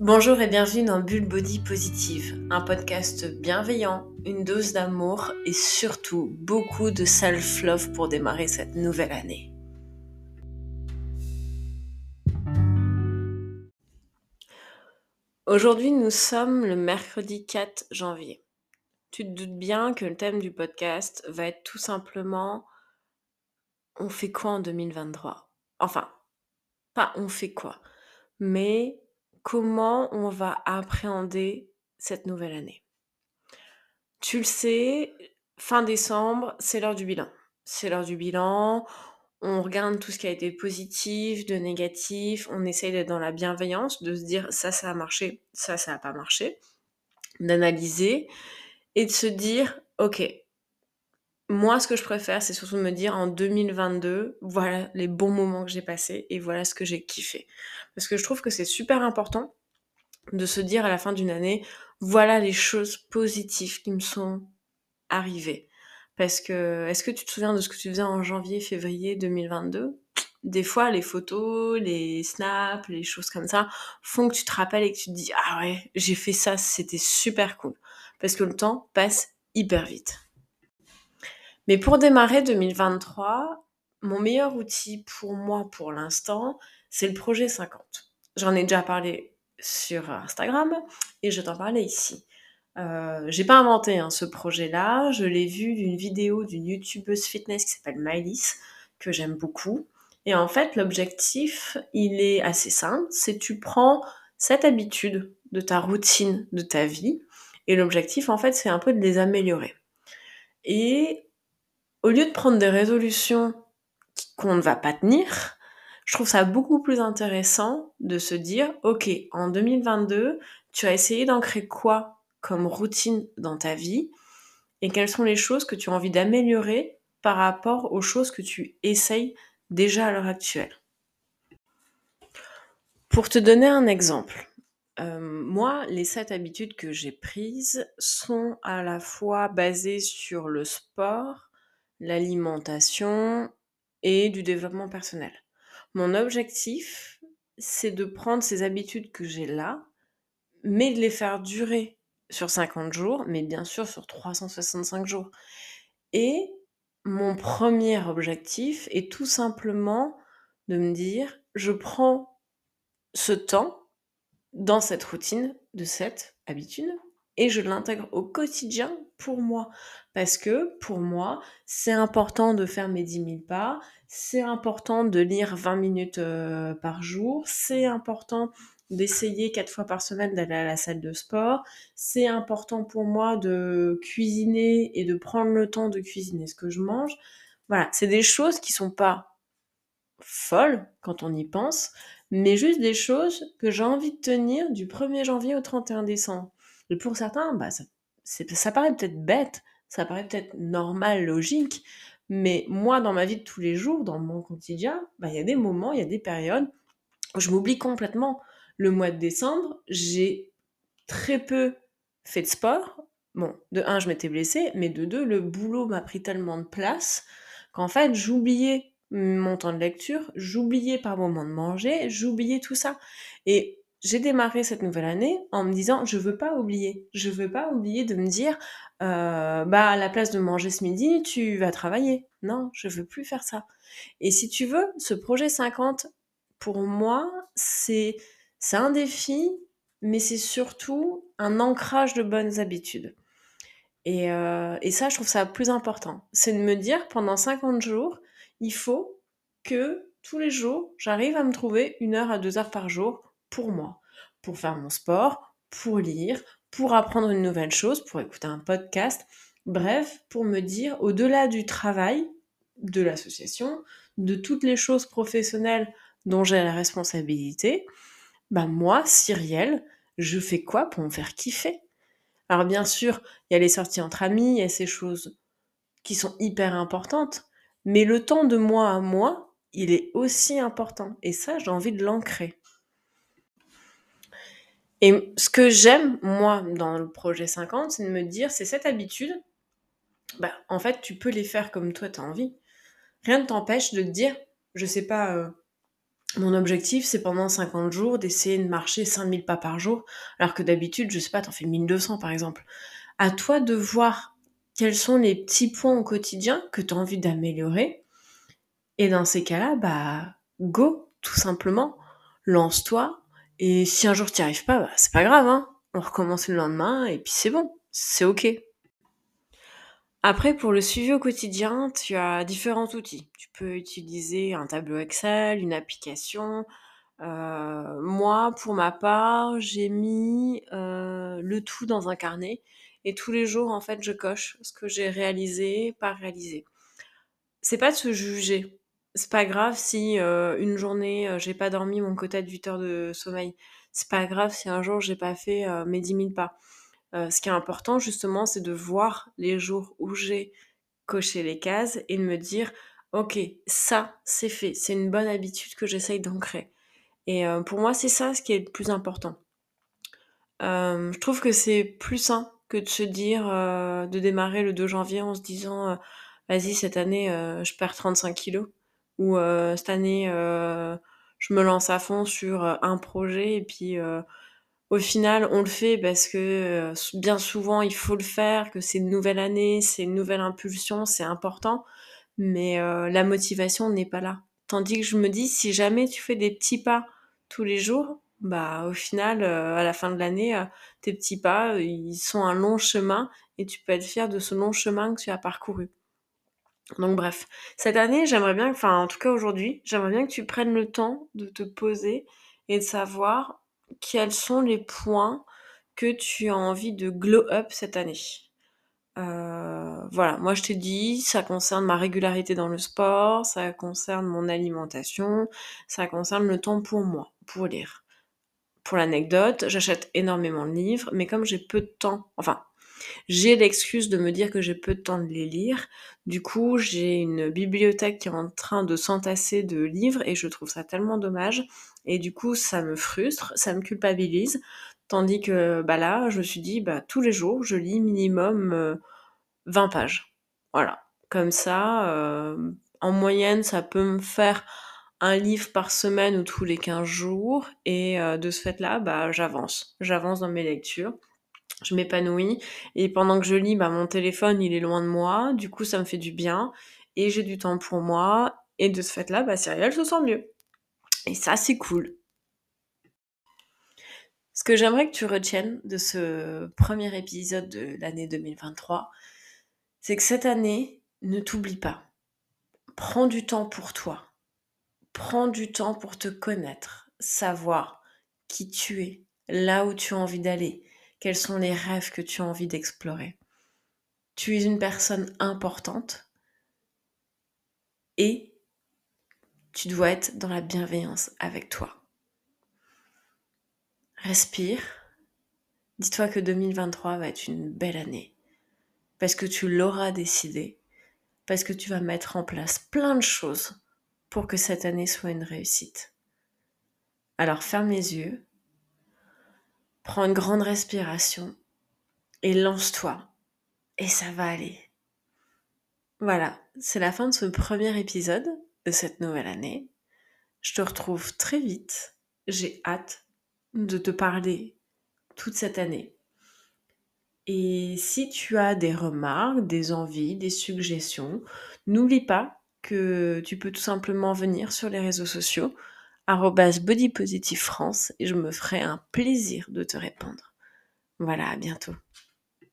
Bonjour et bienvenue dans Bulle Body Positive, un podcast bienveillant, une dose d'amour et surtout beaucoup de self-love pour démarrer cette nouvelle année. Aujourd'hui, nous sommes le mercredi 4 janvier. Tu te doutes bien que le thème du podcast va être tout simplement on fait quoi en 2023 Enfin, pas on fait quoi, mais comment on va appréhender cette nouvelle année. Tu le sais, fin décembre, c'est l'heure du bilan. C'est l'heure du bilan. On regarde tout ce qui a été positif, de négatif. On essaye d'être dans la bienveillance, de se dire ça, ça a marché, ça, ça n'a pas marché. D'analyser et de se dire, ok, moi, ce que je préfère, c'est surtout de me dire en 2022, voilà les bons moments que j'ai passés et voilà ce que j'ai kiffé. Parce que je trouve que c'est super important de se dire à la fin d'une année, voilà les choses positives qui me sont arrivées. Parce que, est-ce que tu te souviens de ce que tu faisais en janvier, février 2022 Des fois, les photos, les snaps, les choses comme ça font que tu te rappelles et que tu te dis, ah ouais, j'ai fait ça, c'était super cool. Parce que le temps passe hyper vite. Mais pour démarrer 2023, mon meilleur outil pour moi pour l'instant, c'est le projet 50. J'en ai déjà parlé sur Instagram et je t'en parlais ici. Euh, j'ai pas inventé hein, ce projet-là, je l'ai vu d'une vidéo d'une youtubeuse fitness qui s'appelle Mylis, que j'aime beaucoup. Et en fait, l'objectif, il est assez simple, c'est tu prends cette habitude de ta routine, de ta vie, et l'objectif, en fait, c'est un peu de les améliorer. Et au lieu de prendre des résolutions qu'on ne va pas tenir, je trouve ça beaucoup plus intéressant de se dire, ok, en 2022, tu as essayé d'ancrer quoi comme routine dans ta vie et quelles sont les choses que tu as envie d'améliorer par rapport aux choses que tu essayes déjà à l'heure actuelle? Pour te donner un exemple, euh, moi, les sept habitudes que j'ai prises sont à la fois basées sur le sport, l'alimentation et du développement personnel. Mon objectif, c'est de prendre ces habitudes que j'ai là, mais de les faire durer sur 50 jours, mais bien sûr sur 365 jours. Et mon premier objectif est tout simplement de me dire, je prends ce temps dans cette routine de cette habitude et je l'intègre au quotidien pour moi. Parce que pour moi, c'est important de faire mes 10 000 pas, c'est important de lire 20 minutes euh, par jour, c'est important d'essayer quatre fois par semaine d'aller à la salle de sport, c'est important pour moi de cuisiner et de prendre le temps de cuisiner ce que je mange. Voilà, c'est des choses qui sont pas folles quand on y pense, mais juste des choses que j'ai envie de tenir du 1er janvier au 31 décembre. Pour certains, bah, ça, ça paraît peut-être bête, ça paraît peut-être normal, logique, mais moi, dans ma vie de tous les jours, dans mon quotidien, bah, il y a des moments, il y a des périodes où je m'oublie complètement. Le mois de décembre, j'ai très peu fait de sport. Bon, de un, je m'étais blessée, mais de deux, le boulot m'a pris tellement de place qu'en fait, j'oubliais mon temps de lecture, j'oubliais par moment de manger, j'oubliais tout ça. Et j'ai démarré cette nouvelle année en me disant je veux pas oublier, je veux pas oublier de me dire euh, bah à la place de manger ce midi tu vas travailler. Non, je veux plus faire ça. Et si tu veux, ce projet 50 pour moi c'est c'est un défi, mais c'est surtout un ancrage de bonnes habitudes. Et, euh, et ça, je trouve ça plus important. C'est de me dire pendant 50 jours, il faut que tous les jours, j'arrive à me trouver une heure à deux heures par jour pour moi, pour faire mon sport, pour lire, pour apprendre une nouvelle chose, pour écouter un podcast, bref, pour me dire, au-delà du travail, de l'association, de toutes les choses professionnelles dont j'ai la responsabilité, bah moi, Cyrielle, je fais quoi pour me faire kiffer? Alors bien sûr, il y a les sorties entre amis, il y a ces choses qui sont hyper importantes, mais le temps de moi à moi, il est aussi important. Et ça, j'ai envie de l'ancrer. Et ce que j'aime, moi, dans le projet 50, c'est de me dire, c'est cette habitude, bah, en fait, tu peux les faire comme toi, tu as envie. Rien ne t'empêche de te dire, je sais pas, euh, Mon objectif, c'est pendant 50 jours d'essayer de marcher 5000 pas par jour, alors que d'habitude, je sais pas, t'en fais 1200 par exemple. À toi de voir quels sont les petits points au quotidien que tu as envie d'améliorer. Et dans ces cas-là, bah, go, tout simplement. Lance-toi. Et si un jour tu n'y arrives pas, bah, c'est pas grave, hein. On recommence le lendemain et puis c'est bon. C'est ok. Après, pour le suivi au quotidien, tu as différents outils. Tu peux utiliser un tableau Excel, une application. Euh, moi, pour ma part, j'ai mis euh, le tout dans un carnet et tous les jours, en fait, je coche ce que j'ai réalisé, pas réalisé. C'est pas de se juger. C'est pas grave si euh, une journée, j'ai pas dormi mon quota de 8 heures de sommeil. C'est pas grave si un jour, j'ai pas fait mes 10 000 pas. Euh, ce qui est important justement, c'est de voir les jours où j'ai coché les cases et de me dire, ok, ça, c'est fait, c'est une bonne habitude que j'essaye d'ancrer. Et euh, pour moi, c'est ça ce qui est le plus important. Euh, je trouve que c'est plus sain que de se dire, de démarrer le 2 janvier en se disant, vas-y, cette année, je perds 35 kilos. Ou cette année, je me lance à fond sur un projet et puis au final, on le fait parce que euh, bien souvent, il faut le faire, que c'est une nouvelle année, c'est une nouvelle impulsion, c'est important, mais euh, la motivation n'est pas là. Tandis que je me dis, si jamais tu fais des petits pas tous les jours, bah au final, euh, à la fin de l'année, tes petits pas, ils sont un long chemin et tu peux être fier de ce long chemin que tu as parcouru. Donc bref, cette année, j'aimerais bien, enfin en tout cas aujourd'hui, j'aimerais bien que tu prennes le temps de te poser et de savoir quels sont les points que tu as envie de glow up cette année. Euh, voilà, moi je t'ai dit, ça concerne ma régularité dans le sport, ça concerne mon alimentation, ça concerne le temps pour moi, pour lire. Pour l'anecdote, j'achète énormément de livres, mais comme j'ai peu de temps, enfin, j'ai l'excuse de me dire que j'ai peu de temps de les lire. Du coup, j'ai une bibliothèque qui est en train de s'entasser de livres et je trouve ça tellement dommage. Et du coup, ça me frustre, ça me culpabilise. Tandis que bah là, je me suis dit, bah, tous les jours, je lis minimum 20 euh, pages. Voilà. Comme ça, euh, en moyenne, ça peut me faire un livre par semaine ou tous les 15 jours. Et euh, de ce fait-là, bah, j'avance. J'avance dans mes lectures je m'épanouis. Et pendant que je lis, bah, mon téléphone, il est loin de moi. Du coup, ça me fait du bien. Et j'ai du temps pour moi. Et de ce fait-là, bah, Cyrielle se sent mieux. Et ça, c'est cool. Ce que j'aimerais que tu retiennes de ce premier épisode de l'année 2023, c'est que cette année, ne t'oublie pas. Prends du temps pour toi. Prends du temps pour te connaître, savoir qui tu es, là où tu as envie d'aller, quels sont les rêves que tu as envie d'explorer? Tu es une personne importante et tu dois être dans la bienveillance avec toi. Respire. Dis-toi que 2023 va être une belle année parce que tu l'auras décidé, parce que tu vas mettre en place plein de choses pour que cette année soit une réussite. Alors ferme les yeux, Prends une grande respiration et lance-toi. Et ça va aller. Voilà, c'est la fin de ce premier épisode de cette nouvelle année. Je te retrouve très vite. J'ai hâte de te parler toute cette année. Et si tu as des remarques, des envies, des suggestions, n'oublie pas que tu peux tout simplement venir sur les réseaux sociaux bodypositive France et je me ferai un plaisir de te répondre. Voilà, à bientôt.